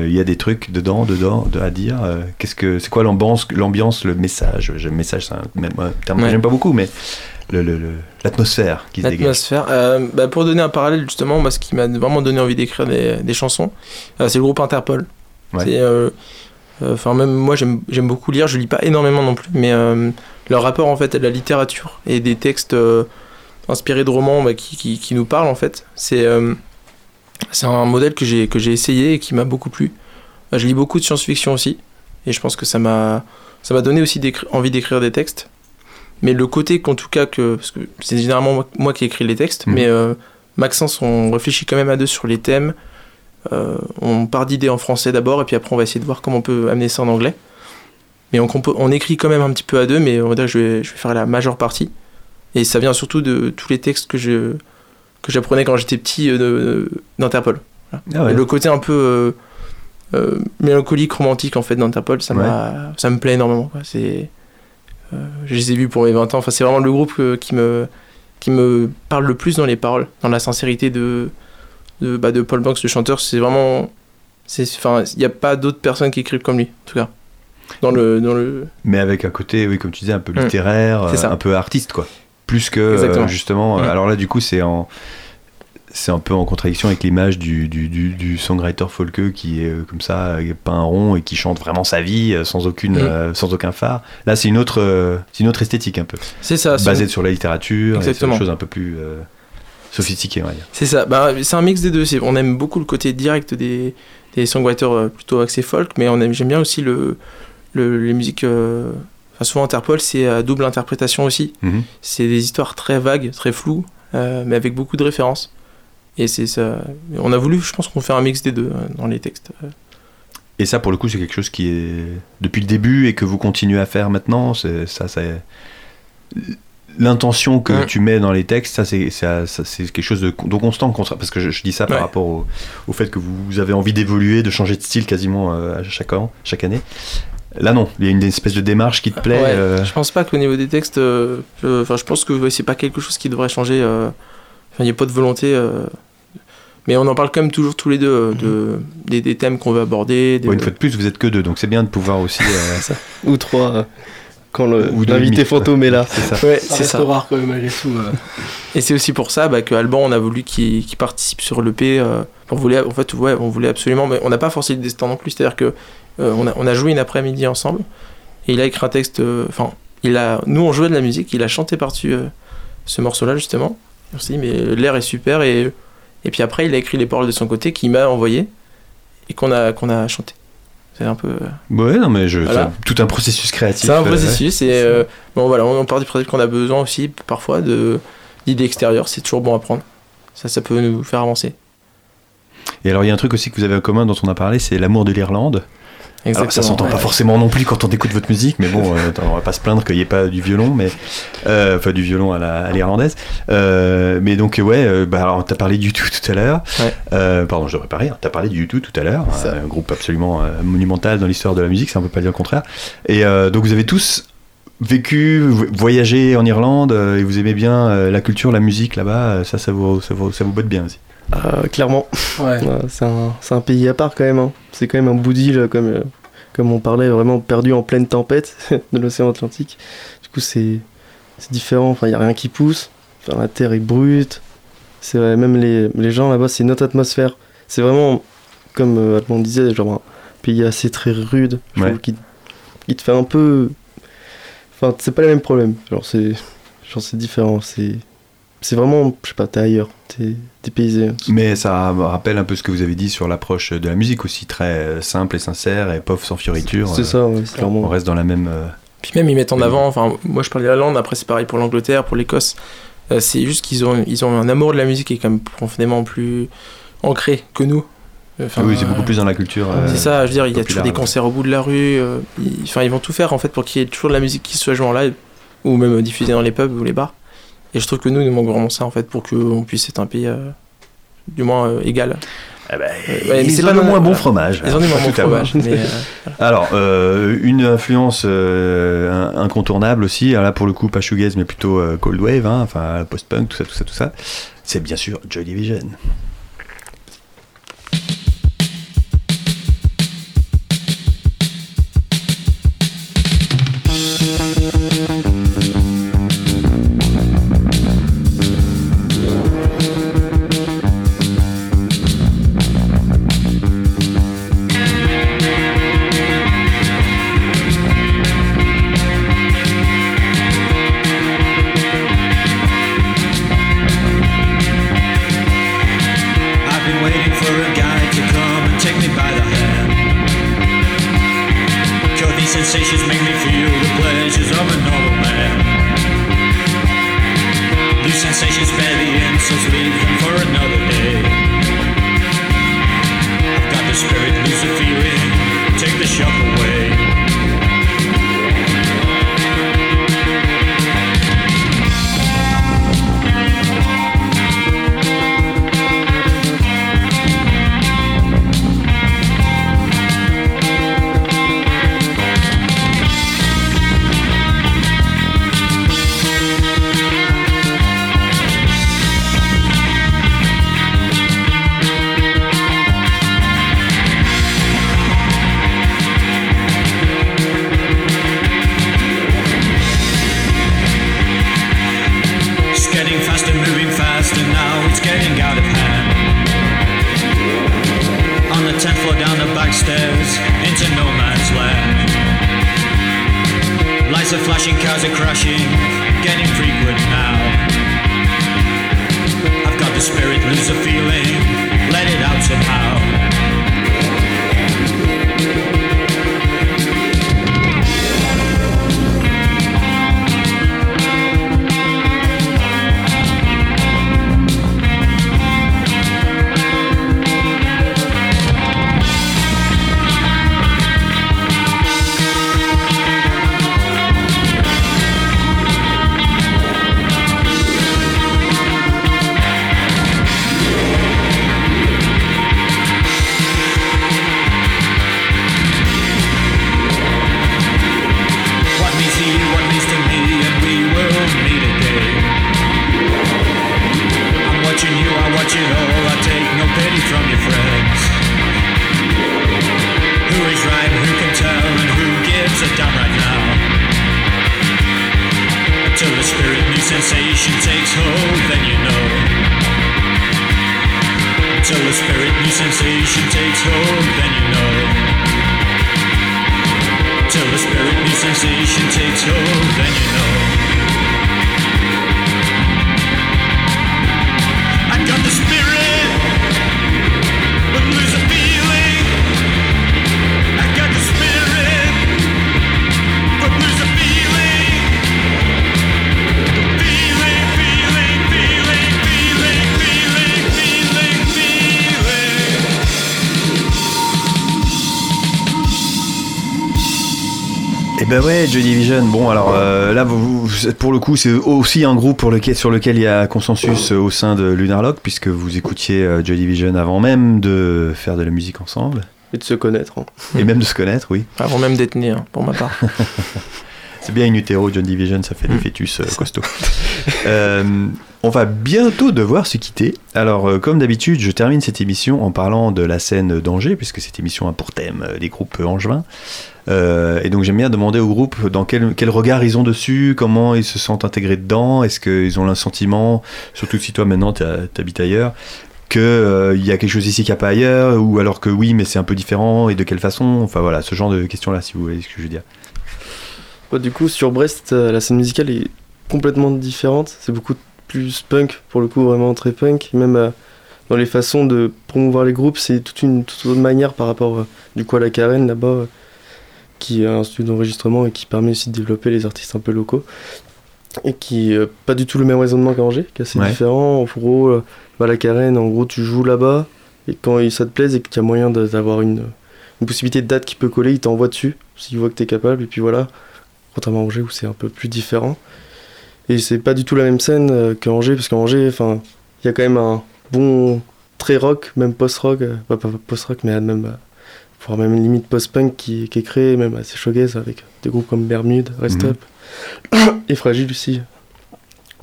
il y a des trucs dedans, dedans, de- à dire. Qu'est-ce que, c'est quoi l'ambiance, l'ambiance, le message? Le message, c'est un même, un terme que Ouais. j'aime pas beaucoup, mais l'atmosphère qui se dégage. L'atmosphère. Euh, bah, pour donner un parallèle, justement, moi, ce qui m'a vraiment donné envie d'écrire des, des chansons, euh, c'est le groupe Interpol. Ouais. Euh, euh, Enfin, même moi, j'aime beaucoup lire. Je lis pas énormément non plus, mais leur rapport en fait à la littérature et des textes inspirés de romans bah, qui, qui, qui nous parlent en fait, c'est c'est un modèle que j'ai que j'ai essayé et qui m'a beaucoup plu. Je lis beaucoup de science-fiction aussi, et je pense que ça m'a ça m'a donné aussi envie d'écrire des textes. Mais le côté qu'en tout cas que parce que c'est généralement moi, moi qui écris les textes, Mhm. mais euh, Maxence, on réfléchit quand même à deux sur les thèmes. Euh, on part d'idées en français d'abord, et puis après on va essayer de voir comment on peut amener ça en anglais. Mais on, écrit quand même un petit peu à deux, mais on va dire que je vais, je vais faire la majeure partie. Et ça vient surtout de tous les textes que je que j'apprenais quand j'étais petit euh, d'Interpol. Voilà. Ah ouais. Le côté un peu euh, mélancolique, romantique en fait d'Interpol, ça, m'a- ça me plaît énormément. C'est, je les ai vus pour mes 20 ans. Enfin, c'est vraiment le groupe que- qui me qui me parle le plus dans les paroles, dans la sincérité de de, bah, de Paul Banks, le chanteur. C'est vraiment, il n'y a pas d'autres personnes qui écrivent comme lui, en tout cas. Dans le, dans le, Mais avec un côté, oui, comme tu disais, un peu Mm. littéraire, euh, un peu artiste, quoi. Plus que, euh, justement. euh, Mm. Alors là, du coup, c'est en. C'est un peu en contradiction avec l'image du, du, du, du songwriter folkeux qui est euh, comme ça, euh, peint rond et qui chante vraiment sa vie euh, sans, aucune, Mm. euh, sans aucun phare. Là, c'est une, autre, euh, c'est une autre esthétique un peu. c'est ça. c'est- Basée sur la littérature Exactement. des choses un peu plus sophistiquées, on va dire. C'est ça, bah, c'est un mix des deux. C'est- On aime beaucoup le côté direct des, des songwriters plutôt axés folk, mais on aime, j'aime bien aussi le, le- les musiques. enfin, souvent Interpol, c'est à double interprétation aussi. Mhm. C'est des histoires très vagues, très floues, mais avec beaucoup de références. Et c'est ça. On a voulu, je pense qu'on fait un mix des deux euh, dans les textes. euh. Et ça, pour le coup, c'est quelque chose qui est depuis le début et que vous continuez à faire maintenant. C'est ça, c'est l'intention que Ouais. tu mets dans les textes. Ça, c'est quelque chose de, de constant, parce que je, je dis ça par Ouais. rapport au, au fait que vous avez envie d'évoluer, de changer de style quasiment euh, à chaque an, chaque année. Là, non. Il y a une espèce de démarche qui te plaît. Ouais, euh, Je pense pas qu'au niveau des textes, euh, je, enfin, je pense que c'est pas quelque chose qui devrait changer. euh, Enfin, il n'y a pas de volonté. Mais on en parle quand même toujours tous les deux euh, de, des, des thèmes qu'on veut aborder. des- une fois de plus, vous êtes que deux, donc c'est bien de pouvoir aussi. euh, Ou trois, euh, quand l'invité fantôme est là. c'est ça. Ouais, Ça c'est reste ça. rare quand même malgré tout. euh. Et c'est aussi pour ça bah, que Alban, on a voulu qu'il participe sur l'EP. Euh, on voulait, en fait, ouais, on voulait absolument, mais on n'a pas forcé le destin non plus. C'est-à-dire que euh, on, a, on a joué une après-midi ensemble et il a écrit un texte. euh, Enfin, il a, nous on jouait de la musique, il a chanté par-dessus euh, ce morceau-là justement. On s'est dit mais l'air est super et et puis après il a écrit les paroles de son côté qu'il m'a envoyé et qu'on a qu'on a chanté. C'est un peu. euh, Ouais, non, mais je, Voilà. tout un processus créatif. C'est un euh, processus et euh, bon voilà, on, part du principe qu'on a besoin aussi parfois de d'idées extérieures, c'est toujours bon à prendre. Ça, ça peut nous faire avancer. Et alors, il y a un truc aussi que vous avez en commun dont on a parlé, c'est l'amour de l'Irlande. Alors, ça s'entend ouais. pas forcément non plus quand on écoute votre musique, mais bon, euh, on va pas se plaindre qu'il n'y ait pas du violon, mais euh, enfin du violon à la- à l'irlandaise. Euh, mais donc ouais, euh, bah alors t'as parlé du tout tout à l'heure. Ouais. Pardon, je devrais pas rire. T'as parlé du tout tout à l'heure, un groupe absolument monumental dans l'histoire de la musique, ça on peut pas dire le contraire. Et donc vous avez tous vécu, vo- voyagé en Irlande et vous aimez bien la culture, la musique là-bas. Ça, ça vous, ça vous, ça vous botte bien aussi. Euh, clairement. Ouais. Ouais, c'est un, c'est un pays à part quand même. hein. C'est quand même un bout d'île, comme, euh, comme on parlait, vraiment perdu en pleine tempête de l'océan Atlantique. Du coup, c'est c'est différent. Enfin, il n'y a rien qui pousse. Enfin, la terre est brute. C'est vrai, même les, les gens là-bas, c'est une autre atmosphère. C'est vraiment, comme euh, Alban disait, genre un pays assez très rude. Je Ouais. trouve qu'il il te fait un peu. Enfin, c'est pas les mêmes problèmes. Genre, c'est genre, c'est différent. C'est c'est vraiment, je sais pas, t'es ailleurs. T'es dépaysé. Mais ça me rappelle un peu ce que vous avez dit sur l'approche de la musique aussi, très euh, simple et sincère et pauvre sans fioriture. C'est Euh, ça, ouais, c'est On clairement. reste dans la même. euh, Puis même ils mettent en avant, enfin moi je parle de l'Irlande, après c'est pareil pour l'Angleterre, pour l'Écosse. Euh, c'est juste qu'ils ont, ils ont un amour de la musique qui est quand même profondément plus ancré que nous. Enfin, oui, c'est beaucoup plus dans la culture. euh, C'est ça, je veux dire, il y a toujours des ouais. concerts au bout de la rue. euh, ils, enfin, ils vont tout faire en fait pour qu'il y ait toujours de la musique qui soit jouée en live ou même diffusée dans les pubs ou les bars. Et je trouve que nous, il nous manque vraiment ça en fait pour qu'on puisse être un pays euh, du moins euh, égal. Ouais, mais ils c'est pas le moins bon fromage. Ils ont du moins bon Tout à voir. fromage. mais, euh, Alors, euh, une influence euh, incontournable aussi, alors là pour le coup pas shoegaze mais plutôt euh, cold wave, hein, enfin post-punk, tout ça, tout ça, tout ça, c'est bien sûr Joy Division. Ouais, Joy Division. Bon, alors euh, là, vous, vous- pour le coup, c'est aussi un groupe pour lequel, sur lequel il y a consensus euh, au sein de Lunarlock, puisque vous écoutiez euh, Joy Division avant même de faire de la musique ensemble, Et de se connaître. hein. et même de se connaître, oui. Avant même d'être né, hein, pour ma part. C'est bien une utéro, John Division, ça fait des Mm. fœtus euh, costauds. On va bientôt devoir se quitter. Alors, euh, comme d'habitude, je termine cette émission en parlant de la scène d'Angers, puisque cette émission a pour thème euh, les groupes angevins. Euh, et donc, j'aime bien demander aux groupes dans quel, regard ils ont dessus, comment ils se sentent intégrés dedans, est-ce qu'ils ont le sentiment, surtout si toi maintenant tu habites ailleurs, qu'il y a quelque chose ici qu'il n'y a pas ailleurs, ou alors que oui, mais c'est un peu différent, et de quelle façon Enfin voilà, ce genre de questions-là, si vous voyez ce que je veux dire. Ouais, du coup, sur Brest, la scène musicale est complètement différente. C'est beaucoup plus punk, pour le coup, vraiment très punk. Même euh, dans les façons de promouvoir les groupes, c'est toute une toute autre manière par rapport euh, du coup à la Carène là-bas, euh, qui est un studio d'enregistrement et qui permet aussi de développer les artistes un peu locaux. Et qui pas du tout le même raisonnement qu'Angers, qui est assez Ouais. différent. En gros, bah, la Carène, en gros, tu joues là-bas, et quand ça te plaise et qu'il y a moyen d'avoir une, une possibilité de date qui peut coller, il t'envoie dessus, s'il voit que t'es capable, et puis voilà contrairement à Angers où c'est un peu plus différent. Et c'est pas du tout la même scène euh, qu'à Angers, parce qu'à Angers, enfin, il y a quand même un bon très rock, même post-rock, euh, pas, post-rock, mais même, euh, voire même limite post-punk qui, qui est créé, même assez showgaze avec des groupes comme Bermude, Rest Mhm. Up, et Fragile aussi.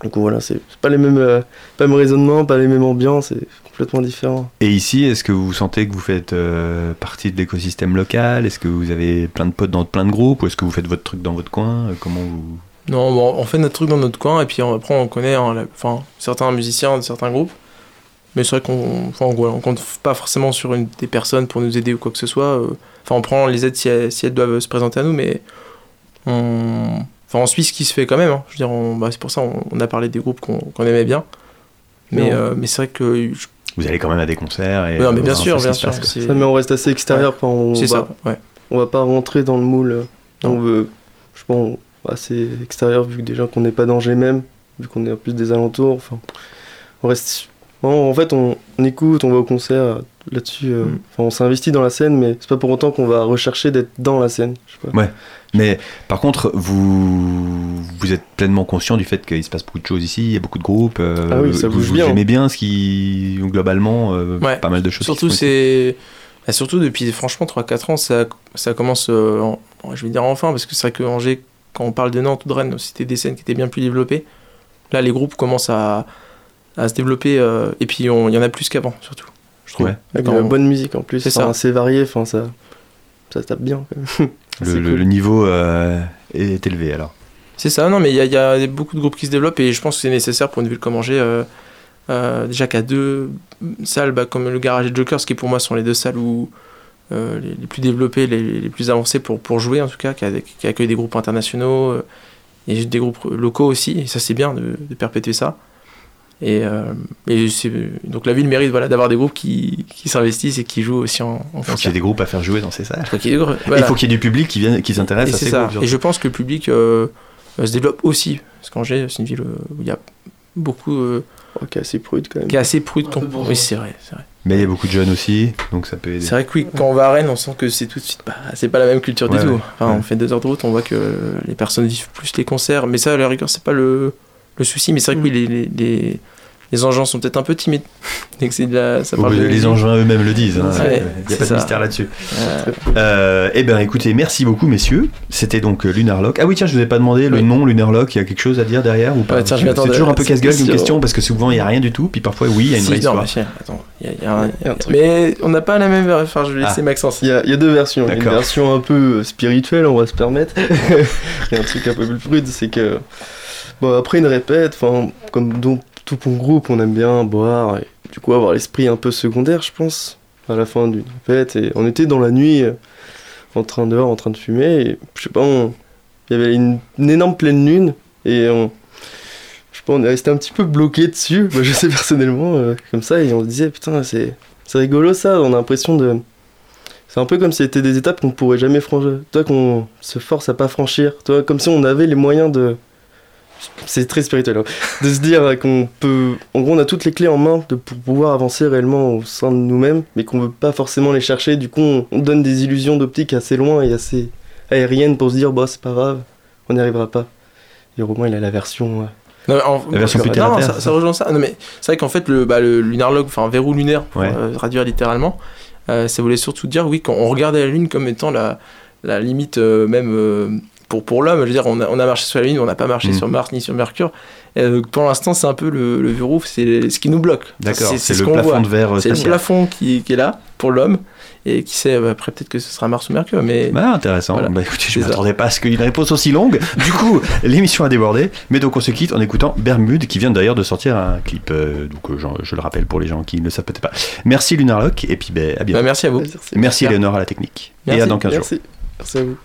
Du coup voilà, c'est pas les mêmes, euh, pas le même raisonnement, pas les mêmes ambiances, c'est complètement différent. Et ici, est-ce que vous sentez que vous faites euh, partie de l'écosystème local? Est-ce que vous avez plein de potes dans plein de groupes? Ou est-ce que vous faites votre truc dans votre coin? Comment vous... Non, bon, on fait notre truc dans notre coin et puis on- après on connaît hein, la- certains musiciens de certains groupes. Mais c'est vrai qu'on enfin, voilà, on compte pas forcément sur une, des personnes pour nous aider ou quoi que ce soit. euh. Enfin, on prend les aides si elles, si elles doivent se présenter à nous, mais on, enfin, on suit ce qui se fait quand même. hein. Je veux dire, on- bah, c'est pour ça on, on a parlé des groupes qu'on qu'on aimait bien. Mais, Non. euh, mais c'est vrai que. je- Vous allez quand même à des concerts et Ouais, mais bien sûr, bien sûr. passe, Ça, mais on reste assez extérieur quand on C'est va, ça, ouais. on va pas rentrer dans le moule. euh, Non. On veut, je pense, assez extérieur vu que déjà qu'on n'est pas d'Angers même, vu qu'on est en plus des alentours. Enfin, on reste. bon, en fait, on, on écoute, on va au concert euh, là-dessus. euh, Mm. on s'investit dans la scène, mais c'est pas pour autant qu'on va rechercher d'être dans la scène. Je sais pas. Mais par contre, vous, vous êtes pleinement conscient du fait qu'il se passe beaucoup de choses ici, il y a beaucoup de groupes. euh, Ah oui, ça vous, bouge vous bien. aimez bien ce qui, globalement, euh, Ouais. pas mal de choses. Surtout, c'est. bah, surtout depuis franchement 3-4 ans, ça, ça commence, euh, en- je vais dire enfin, parce que c'est vrai que Angers, quand on parle de Nantes ou de Rennes, c'était des scènes qui étaient bien plus développées. Là, les groupes commencent à, à se développer, euh, et puis il y en a plus qu'avant, surtout. Je trouve. Ouais. Avec de la on- bonne musique en plus, C'est enfin, ça. assez varié. Enfin, ça, ça tape bien. Quand même. Le, C'est le- cool. le niveau euh, est élevé alors. C'est ça, non, mais il y a, il y a beaucoup de groupes qui se développent, et je pense que c'est nécessaire pour une ville comme Angers. euh, euh, déjà qu'à deux salles, bah, comme le Garage et Jokers, qui pour moi sont les deux salles où, euh, les, les plus développées, les, les plus avancées pour, pour jouer en tout cas, qui, a- qui accueillent des groupes internationaux euh, et des groupes locaux aussi, et ça c'est bien de, de perpétuer ça. Et, euh, et donc la ville mérite voilà, d'avoir des groupes qui, qui s'investissent et qui jouent aussi en, en Il faut qu'il y ait des groupes à faire jouer dans ces salles. Faut qu'il y ait des groupes, Il voilà. faut qu'il y ait du public qui, vienne, qui s'intéresse Et à ces ça. groupes. Et je pense que le public se développe aussi. Parce qu'Angers, c'est une ville où il y a beaucoup. euh, Ok, assez prude quand même. qui est assez prude. Oui, c'est vrai. C'est vrai. Mais il y a beaucoup de jeunes aussi, donc ça peut aider. C'est vrai que oui, quand on va à Rennes, on sent que c'est tout de suite. Bah, c'est pas la même culture Ouais, du tout. Enfin, Ouais. On fait deux heures de route, on voit que les personnes vivent plus les concerts. Mais ça, à la rigueur, c'est pas le, le souci. Mais c'est vrai que oui, les, les, les, les engins sont peut-être un peu timides. Dès que c'est de la- ça Bon, parle de les engins eux-mêmes le disent. hein. Ouais, il n'y a pas de mystère là-dessus. Euh, Euh, eh bien, écoutez, merci beaucoup, messieurs. C'était donc euh, Lunarlock. Ah oui, tiens, je vous ai pas demandé le Oui. nom Lunarlock. Il y a quelque chose à dire derrière ou pas? C'est toujours un peu cette casse-gueule comme question. parce que souvent il y a rien du tout, puis parfois oui, il y a une si, vraie non, histoire. mais tiens, attends, il y a- il y a un- Il y a un truc. Mais on n'a pas la même. Enfin, je vais laisser Ah. Maxence. Il y, a, deux versions. Une version un peu euh, spirituelle, on va se permettre. Il y a un truc un peu plus prude, c'est que. Bon, après une répète, enfin, comme dans tout bon groupe, on aime bien boire et du coup avoir l'esprit un peu secondaire, je pense, à la fin d'une répète. Et on était dans la nuit, euh, en train dehors, en train de fumer, et je sais pas, il y avait une, énorme pleine lune, et on. Je sais pas, est resté un petit peu bloqué dessus, moi, je sais personnellement, euh, comme ça, et on se disait, putain, c'est. C'est rigolo ça, on a l'impression de. C'est un peu comme si c'était des étapes qu'on pourrait jamais franchir. Toi, qu'on se force à pas franchir. Toi, comme si on avait les moyens de. C'est très spirituel. hein. De se dire qu'on peut. En gros, on a toutes les clés en main de, pour pouvoir avancer réellement au sein de nous-mêmes, mais qu'on veut pas forcément les chercher. Du coup, on, on donne des illusions d'optique assez loin et assez, aérienne pour se dire, bah, c'est pas grave, on n'y arrivera pas. Et Romain, il a la version. euh, Non, en- La version non, plus terre à non, terre, ça, rejoint ça. Non, mais c'est vrai qu'en fait, le, bah, le lunar log, enfin verrou lunaire, pour Ouais. euh, traduire littéralement, euh, ça voulait surtout dire, oui, qu'on regardait la Lune comme étant la, la limite euh, même euh, pour, pour l'homme. Je veux dire, on a, on a marché sur la Lune, on n'a pas marché Mm. sur Mars ni sur Mercure. Et, euh, pour l'instant, c'est un peu le, le verrou, c'est ce qui nous bloque. D'accord, c'est ce le plafond voit. de verre euh, C'est le plafond qui, qui est là pour l'homme. Et qui sait, euh, après, peut-être que ce sera Mars ou Mercure. Mais Bah, intéressant. Voilà. Bah, écoutez, je ça. m'attendais pas à ce qu'il y ait une réponse aussi longue. Du coup, l'émission a débordé. Mais donc, on se quitte en écoutant Bermude, qui vient d'ailleurs de sortir un clip. euh, donc, je le rappelle pour les gens qui ne le savent peut-être pas. Merci Lunarlock, et puis ben, à bah, bientôt. merci à vous. Merci. Merci Léonore à la technique. Et à Merci. dans 15 jours. Merci. Merci à vous.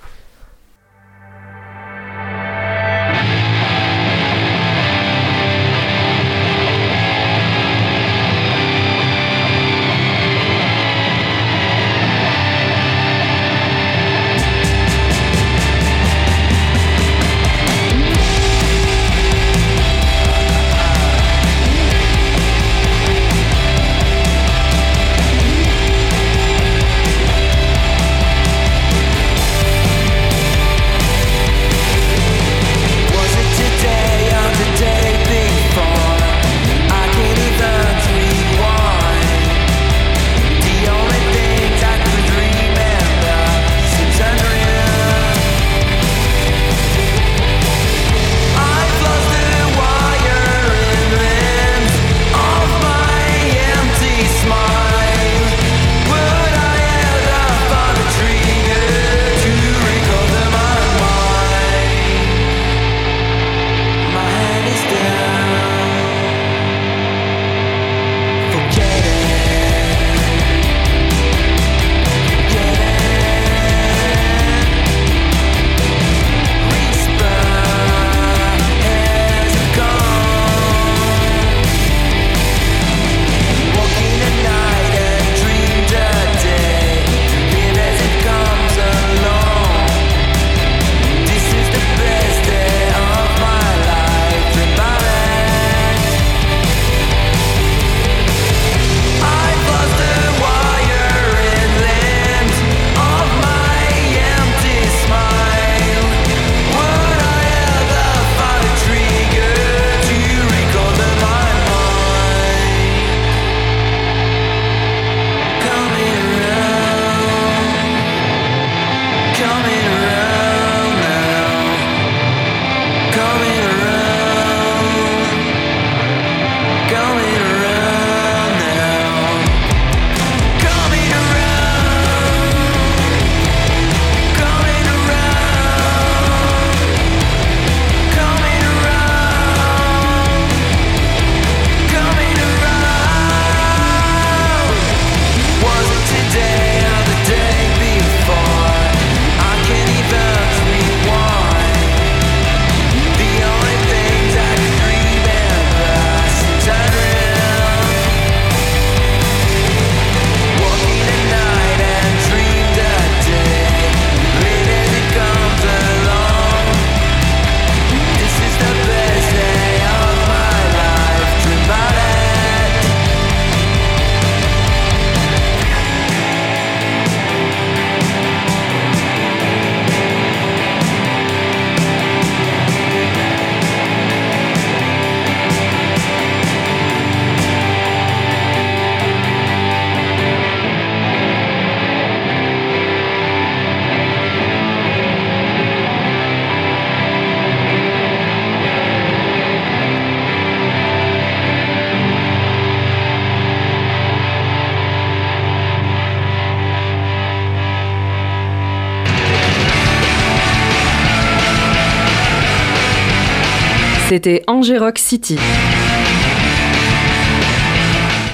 C'était Angérock City.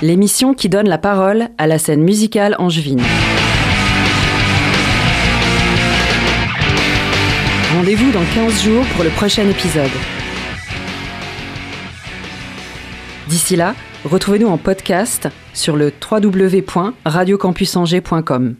L'émission qui donne la parole à la scène musicale angevine. Rendez-vous dans 15 jours pour le prochain épisode. D'ici là, retrouvez-nous en podcast sur le www.radiocampusangers.com.